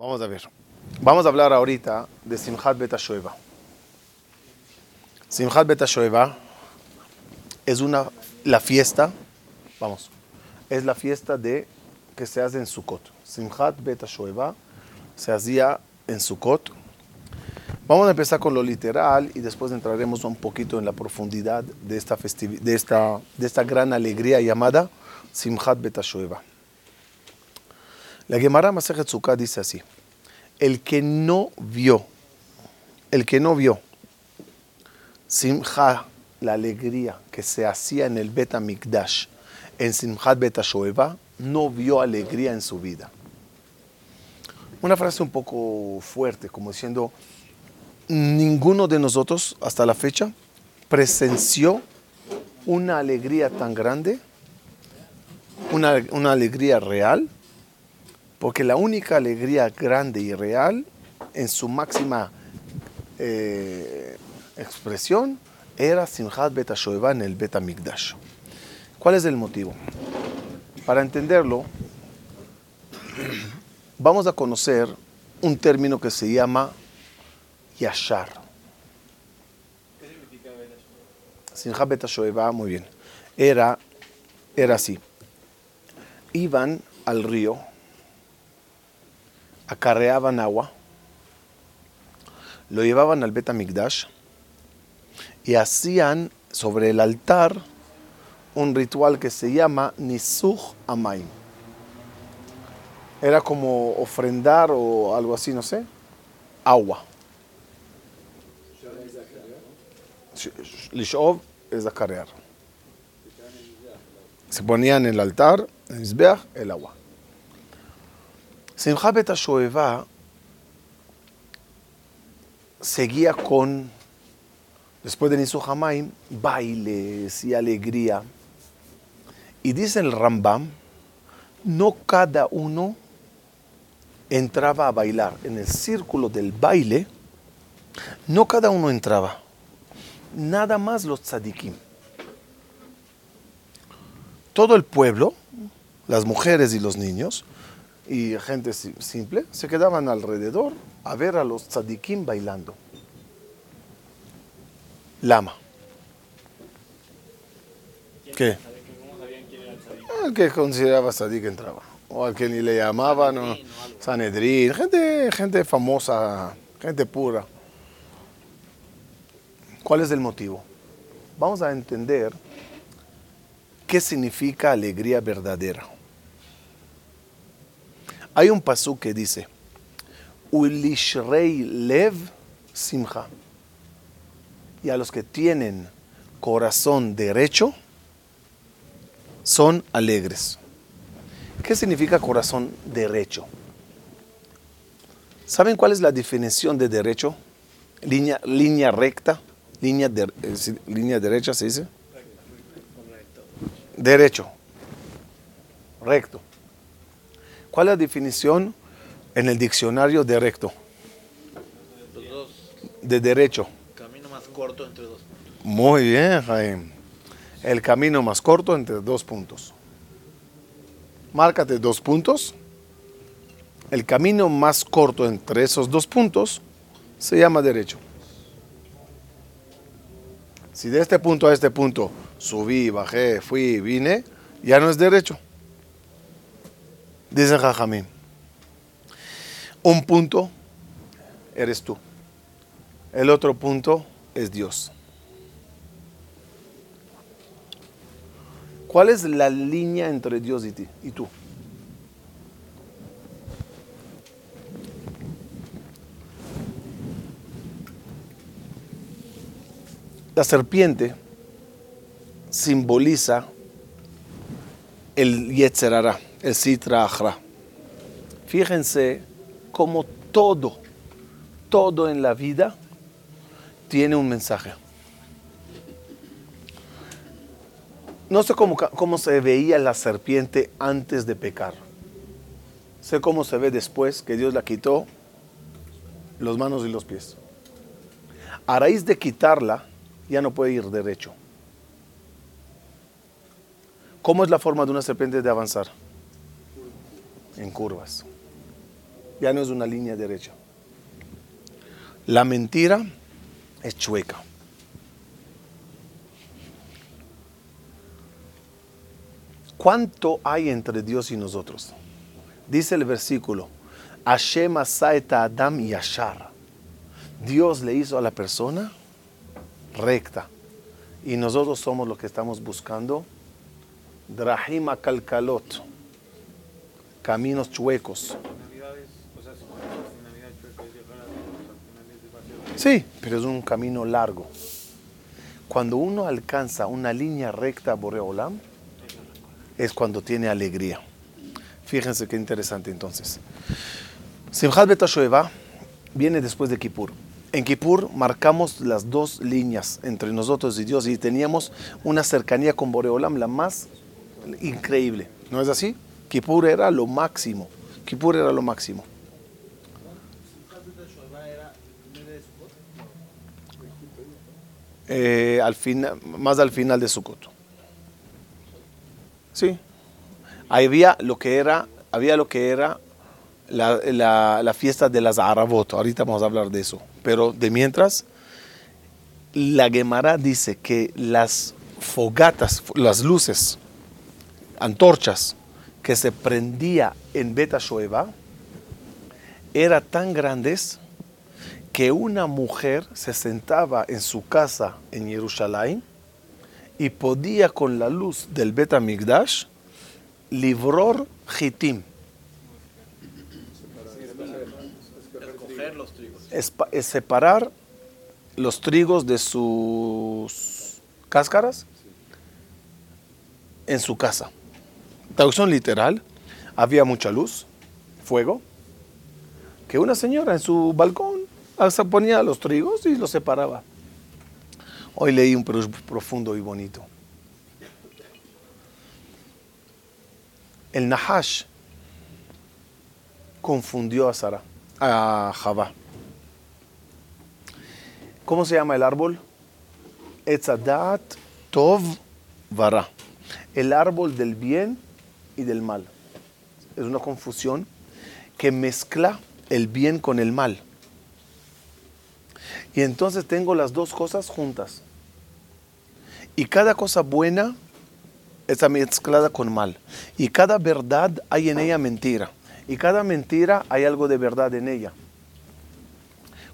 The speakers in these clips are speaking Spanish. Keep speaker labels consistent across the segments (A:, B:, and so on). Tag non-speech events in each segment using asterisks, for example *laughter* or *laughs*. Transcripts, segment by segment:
A: Vamos a ver. Vamos a hablar ahorita de Simchat Bet Shoeva. Simchat Bet Shoeva es una, la fiesta, vamos, es la fiesta de, que se hace en Sukkot. Simchat Bet Shoeva se hacía en Sukkot. Vamos a empezar con lo literal y después entraremos un poquito en la profundidad de esta, de esta, de esta gran alegría llamada Simchat Bet Shoeva. La Gemara Masejet dice así: El que no vio, el que no vio Simcha, la alegría que se hacía en el Bet Mikdash, en Simchat Bet Shoeva, no vio alegría en su vida. Una frase un poco fuerte, como diciendo, ninguno de nosotros hasta la fecha presenció una alegría tan grande, una, una alegría real, porque la única alegría grande y real, en su máxima eh, expresión, era Simchat Bet en el Bet. ¿Cuál es el motivo? Para entenderlo, *clears throat* vamos a conocer un término que se llama Yashar. ¿Qué significa muy bien. Era, era así. Iban al río acarreaban agua, lo llevaban al Betamigdash y hacían sobre el altar un ritual que se llama Nisuch Amaim. Era como ofrendar o algo así, no sé, agua. Lishov es acarrear. Se ponían en el altar, en el agua. Simcha Bet Shoeva seguía con, después de Nisu Hamaim, bailes y alegría. Y dice el Rambam, no cada uno entraba a bailar. En el círculo del baile, no cada uno entraba. Nada más los tzadikim. Todo el pueblo, las mujeres y los niños, y gente simple se quedaban alrededor a ver a los tzadikim bailando. Lama. ¿Qué? El que consideraba tzadik entraba. O al que ni le llamaban, no, Sanedrín, gente, gente famosa, gente pura. ¿Cuál es el motivo? Vamos a entender qué significa alegría verdadera. Hay un pasú que dice, Ulishrei lev simcha. Y a los que tienen corazón derecho, son alegres. ¿Qué significa corazón derecho? ¿Saben cuál es la definición de derecho? Línea, línea recta, línea, de, línea derecha se dice. Derecho, recto. ¿Cuál es la definición en el diccionario de recto? De derecho.
B: Camino más corto entre dos puntos.
A: Muy bien, Jaime. El camino más corto entre dos puntos. Márcate dos puntos. El camino más corto entre esos dos puntos se llama derecho. Si de este punto a este punto subí, bajé, fui, vine, ya no es derecho. Dice Jajamín, un punto eres tú, el otro punto es Dios. ¿Cuál es la línea entre Dios y, ti, y tú? La serpiente simboliza el Yetzerara el Sitra Achra. Fíjense cómo todo, todo en la vida tiene un mensaje. No sé cómo, cómo se veía la serpiente antes de pecar. Sé cómo se ve después que Dios la quitó los manos y los pies. A raíz de quitarla, ya no puede ir derecho. ¿Cómo es la forma de una serpiente de avanzar? En curvas. Ya no es una línea derecha. La mentira es chueca. ¿Cuánto hay entre Dios y nosotros? Dice el versículo, Hashem asaeta Adam y Ashar. Dios le hizo a la persona recta. Y nosotros somos los que estamos buscando Drahima Kalkalot, caminos chuecos. Sí, pero es un camino largo. Cuando uno alcanza una línea recta Boreolam, es cuando tiene alegría. Fíjense qué interesante entonces. Simchat Betashoeva viene después de Kippur. En Kippur marcamos las dos líneas entre nosotros y Dios y teníamos una cercanía con Boreolam la más increíble. ¿No es así? Kippur era lo máximo. Kippur era lo máximo. Eh, al final, más al final de Sukkot. Sí. Había lo que era, había lo que era la, la, la fiesta de las Arabot. Ahorita vamos a hablar de eso. Pero de mientras, la Gemara dice que las fogatas, las luces, antorchas que se prendía en Beta Shoeva, eran tan grandes que una mujer se sentaba en su casa en Jerusalén y podía con la luz del Bet Migdash librar hitim. Es separar los trigos de sus cáscaras en su casa. Traducción literal, había mucha luz, fuego, que una señora en su balcón ponía los trigos y los separaba. Hoy leí un pro- profundo y bonito. El Nahash confundió a Sara, a Javá. ¿Cómo se llama el árbol? Tov. El árbol del bien y del mal. Es una confusión que mezcla el bien con el mal. Y entonces tengo las dos cosas juntas. Y cada cosa buena está mezclada con mal. Y cada verdad hay en ella mentira. Y cada mentira hay algo de verdad en ella.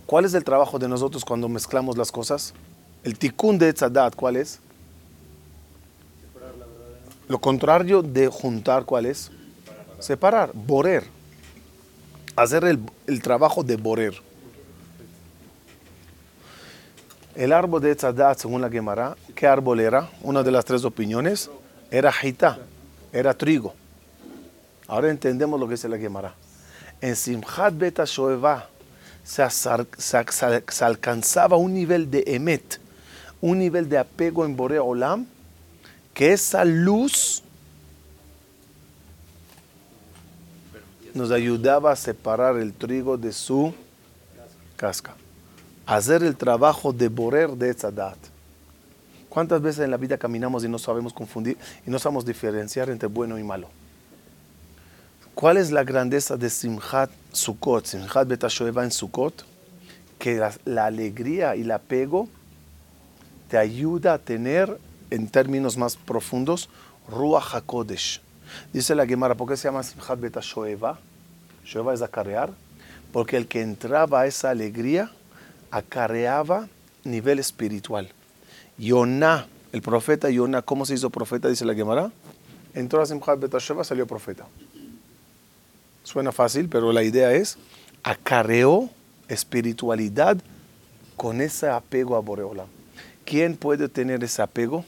A: ¿Cuál es el trabajo de nosotros cuando mezclamos las cosas? El tikkun de Etzadat, ¿cuál es? Lo contrario de juntar, ¿cuál es? Separar, borer. Hacer el, el trabajo de borer. El árbol de Etzadat, según la Gemara, ¿qué árbol era? Una de las tres opiniones era jita, era trigo. Ahora entendemos lo que dice la Gemara. En Simchat Beta Shoeva se- se alcanzaba un nivel de emet, un nivel de apego en Borea Olam, que esa luz nos ayudaba a separar el trigo de su casca. Hacer el trabajo de borer de Etzadat. ¿Cuántas veces en la vida caminamos y no sabemos confundir y no sabemos diferenciar entre bueno y malo? ¿Cuál es la grandeza de Simchat Sukkot, Simchat Betashoeva en Sukkot? Que la, la alegría y el apego te ayuda a tener, en términos más profundos, Ruach HaKodesh. Dice la Gemara, ¿por qué se llama Simchat Betashoeva? Shoeva es acarrear, porque el que entraba a esa alegría acarreaba nivel espiritual. Yoná, el profeta Yoná, ¿cómo se hizo profeta? Dice la Gemara. Entró a Simchat Betashoeva, salió profeta. Suena fácil, pero la idea es, acarreó espiritualidad con ese apego a Boreola. ¿Quién puede tener ese apego?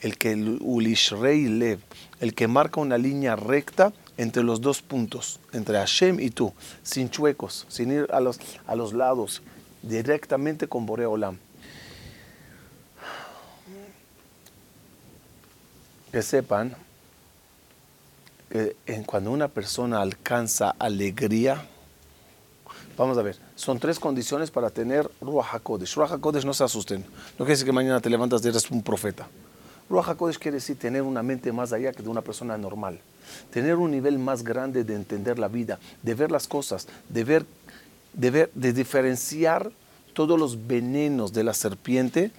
A: El que ulishrei lev, el que marca una línea recta entre los dos puntos, entre Hashem y tú, sin chuecos, sin ir a los, a los lados, directamente con Boreolam. Que sepan que cuando una persona alcanza alegría, vamos a ver, son tres condiciones para tener Ruach HaKodesh. Ruach HaKodesh no se asusten, no quiere decir que mañana te levantas y eres un profeta. Ruach HaKodesh quiere decir tener una mente más allá que de una persona normal. tener un nivel más grande de entender la vida, de ver las cosas, de ver, de ver, de diferenciar todos los venenos de la serpiente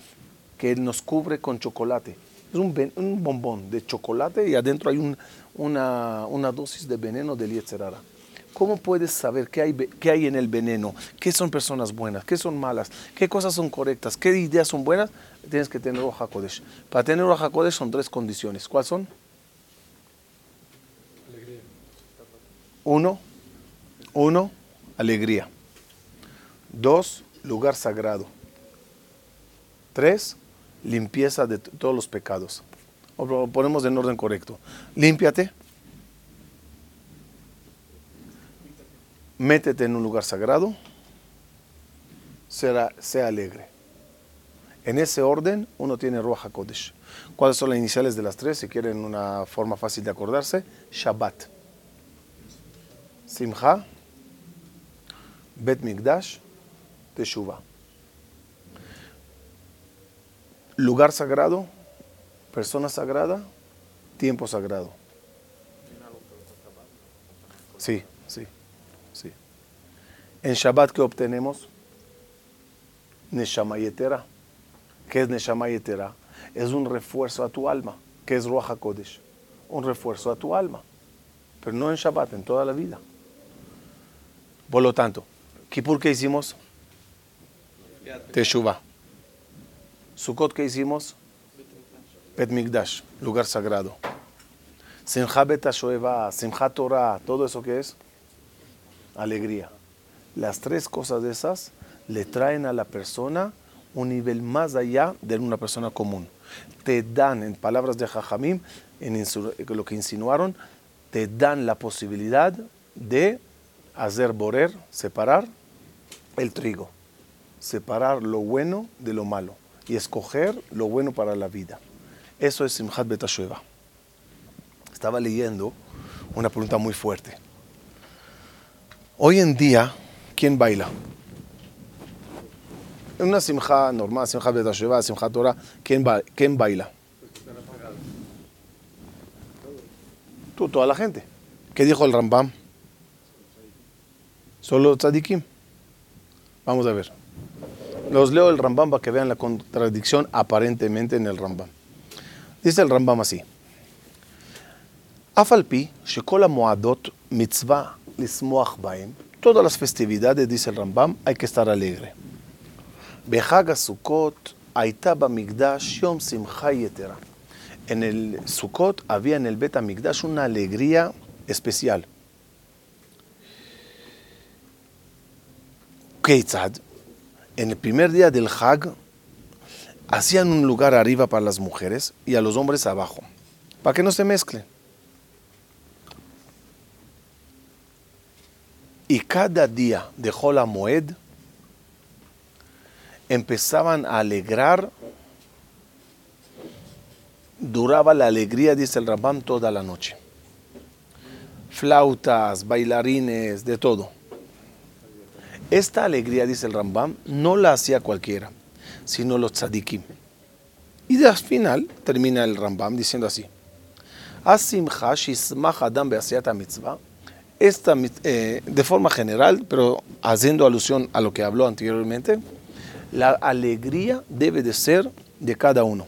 A: que nos cubre con chocolate. Es un, un bombón de chocolate y adentro hay un- una, una dosis de veneno del Yetzerara. ¿Cómo puedes saber qué hay, qué hay en el veneno? ¿Qué son personas buenas? ¿Qué son malas? ¿Qué cosas son correctas? ¿Qué ideas son buenas? Tienes que tener Roja Kodesh. Para tener Roja Kodesh son tres condiciones. ¿Cuáles son? Uno, uno, alegría. Dos, lugar sagrado. Tres, limpieza de todos los pecados. O lo ponemos en orden correcto. Límpiate. Métete en un lugar sagrado. Será, sea alegre. En ese orden, uno tiene Ruach HaKodesh. ¿Cuáles son las iniciales de las tres? Si quieren una forma fácil de acordarse. Shabbat. Simcha. Bet Mikdash. Teshuvah. Lugar sagrado. Persona sagrada. Tiempo sagrado. Sí. En Shabbat, ¿qué obtenemos? Neshama Yetera. ¿Qué es Neshama Yetera? Es un refuerzo a tu alma. ¿Qué es Ruach HaKodesh? Un refuerzo a tu alma. Pero no en Shabbat, en toda la vida. Por lo tanto, Kippur, ¿qué hicimos? Teshuvah. Sukkot, ¿qué hicimos? Bet Mikdash, lugar sagrado. Simcha Bet HaShoeva, Simchat Torah, todo eso que es alegría. Las tres cosas de esas le traen a la persona un nivel más allá de una persona común. Te dan, en palabras de Jajamim, en lo que insinuaron, te dan la posibilidad de hacer borer, separar el trigo, separar lo bueno de lo malo y escoger lo bueno para la vida. Eso es Simchat Bet HaShoeva. Estaba leyendo una pregunta muy fuerte. Hoy en día, ¿quién baila? En una simja normal, simja Bet HaShoeva, simja Torah, ¿quién, ba- quién baila? Tú, toda la gente. ¿Qué dijo el Rambam? Solo tzadikim. Vamos a ver. Los leo el Rambam para que vean la contradicción aparentemente en el Rambam. Dice el Rambam así. אף על פי שכל המועדות מצווה לשמוח בהם, todas las festividades, dice el Rambam, hay que estar alegre. Behaga Sukkot, Aitaba Migdash, Yom Simcha Yetera. En el Sukkot había en el Bet Migdash una alegría especial. Keitzad, en el primer día del Hag, hacían un lugar arriba para las mujeres y a los hombres abajo, para que no se mezclen. Y cada día de Hola Moed empezaban a alegrar, duraba la alegría, dice el Rambam, toda la noche. Flautas, bailarines, de todo. Esta alegría, dice el Rambam, no la hacía cualquiera, sino los tzadikim. Y al final termina el Rambam diciendo así. Asimcha adam mitzvah. Esta, eh, de forma general, pero haciendo alusión a lo que habló anteriormente, la alegría debe de ser de cada uno.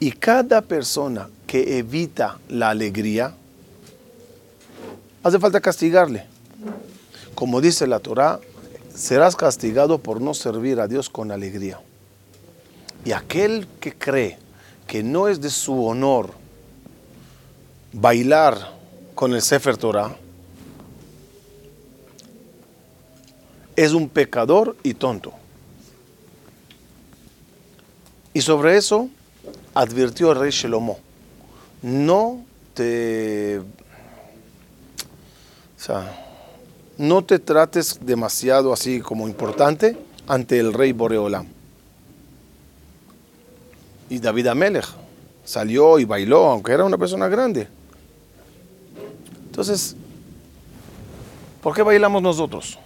A: Y cada persona que evita la alegría, hace falta castigarle. Como dice la Torá, serás castigado por no servir a Dios con alegría. Y aquel que cree que no es de su honor bailar con el Sefer Torah, es un pecador y tonto. Y sobre eso advirtió el rey Shelomo, no te, o sea, no te trates demasiado así como importante ante el rey Boreolam. Y David Amelech salió y bailó, aunque era una persona grande. Entonces, ¿por qué bailamos nosotros?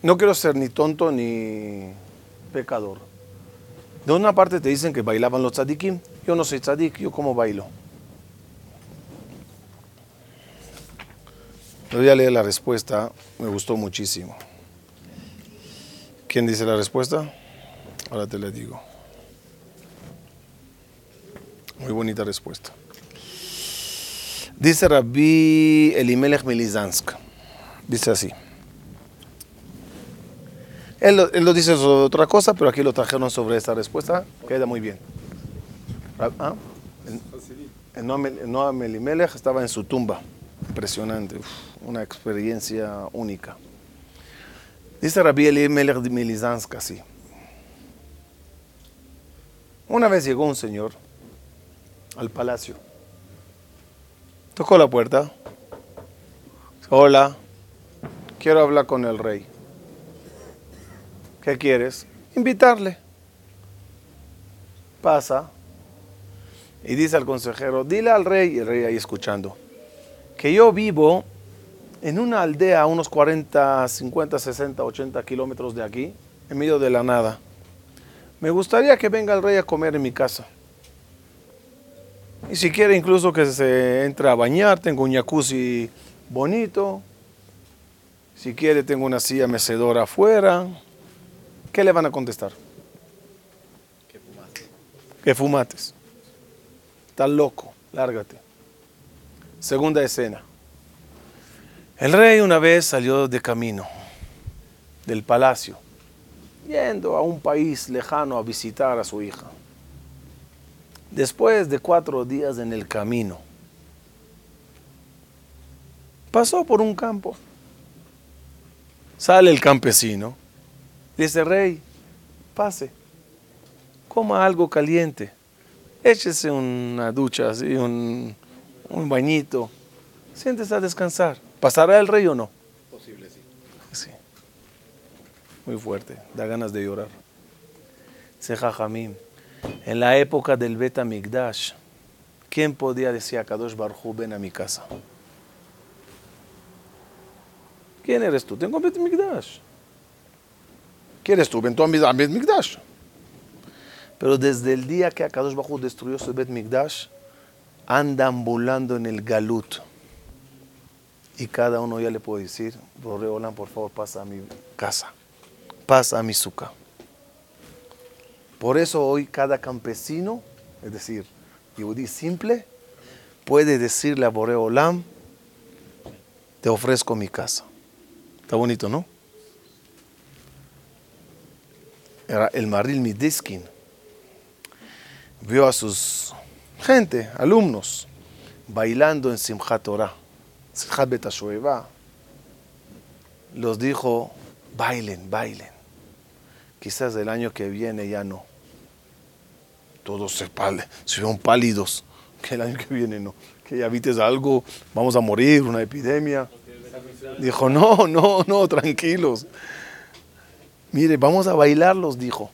A: No quiero ser ni tonto ni pecador. De una parte te dicen que bailaban los tzadikim. Yo no soy tzadik, yo como bailo. Le voy a leer la respuesta, me gustó muchísimo. ¿Quién dice la respuesta? Ahora te la digo. Muy bonita respuesta. Dice Rabbi Elimelech Milizansk. Dice así. Él lo, dice sobre otra cosa, pero aquí lo trajeron sobre esta respuesta. Queda muy bien. ¿Ah? El, Noam Elimelech estaba en su tumba. Impresionante. Una experiencia única. Dice Rabbi Elimelech Milizansk así. Una vez llegó un señor al palacio. Tocó la puerta. Hola, quiero hablar con el rey. ¿Qué quieres? Invitarle. Pasa y dice al consejero, dile al rey, y el rey ahí escuchando, que yo vivo en una aldea a unos 40, 50, 60, 80 kilómetros de aquí, en medio de la nada. Me gustaría que venga el rey a comer en mi casa. Y si quiere incluso que se entre a bañar, tengo un jacuzzi bonito. Si quiere tengo una silla mecedora afuera. ¿Qué le van a contestar?
B: Que fumaste.
A: Que fumates. Estás loco, lárgate. Segunda escena. El rey una vez salió de camino del palacio, yendo a un país lejano a visitar a su hija. Después de cuatro días en el camino, pasó por un campo. Sale el campesino, dice, rey, pase, coma algo caliente, échese una ducha, así, un, un bañito, siéntese a descansar. ¿Pasará el rey o no?
B: Posible, sí.
A: Sí. Muy fuerte, da ganas de llorar. Se jajamim. En la época del Bet Migdash, ¿quién podía decir a Kadosh Barhu, ven a mi casa? ¿Quién eres tú? Tengo Bet Migdash. ¿Quién eres tú? Ven tú a Bet Migdash. Pero desde el día que Akadosh Bajú destruyó su Bet Migdash, anda ambulando en el Galut. Y cada uno ya le puede decir, Borreolam, por favor, pasa a mi casa, pasa a mi suca. Por eso hoy cada campesino, es decir, Yehudi simple, puede decirle a Boreolam, te ofrezco mi casa. Está bonito, ¿no? Era el Maril Midiskin. Vio a sus gente, alumnos, bailando en Simchat Torah, Simchat Betashueva. Los dijo, bailen, bailen. Quizás el año que viene ya no. Todos se, pal se pálidos. *laughs* Que el año que viene no. Que ya vites algo, vamos a morir, una epidemia. Dijo, no, no, no, tranquilos. Mire, vamos a bailarlos, dijo.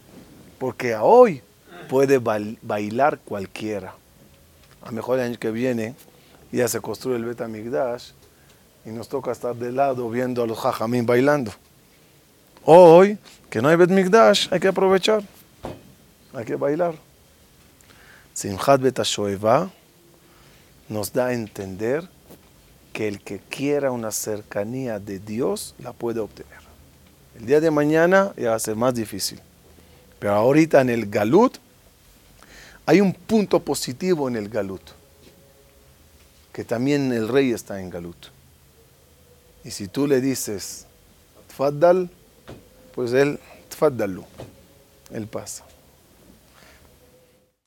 A: Porque a hoy puede bailar cualquiera. A lo mejor el año que viene ya se construye el Betamigdash y nos toca estar de lado viendo a los jajamín bailando. Hoy, que no hay Bet Migdash, hay que aprovechar. Hay que bailar. Simchat Betashoeva nos da a entender que el que quiera una cercanía de Dios la puede obtener. El día de mañana ya va a ser más difícil. Pero ahorita en el Galut hay un punto positivo en el Galut. Que también el rey está en Galut. Y si tú le dices, Tfaddal, pues él, Tfaddalu, él pasa.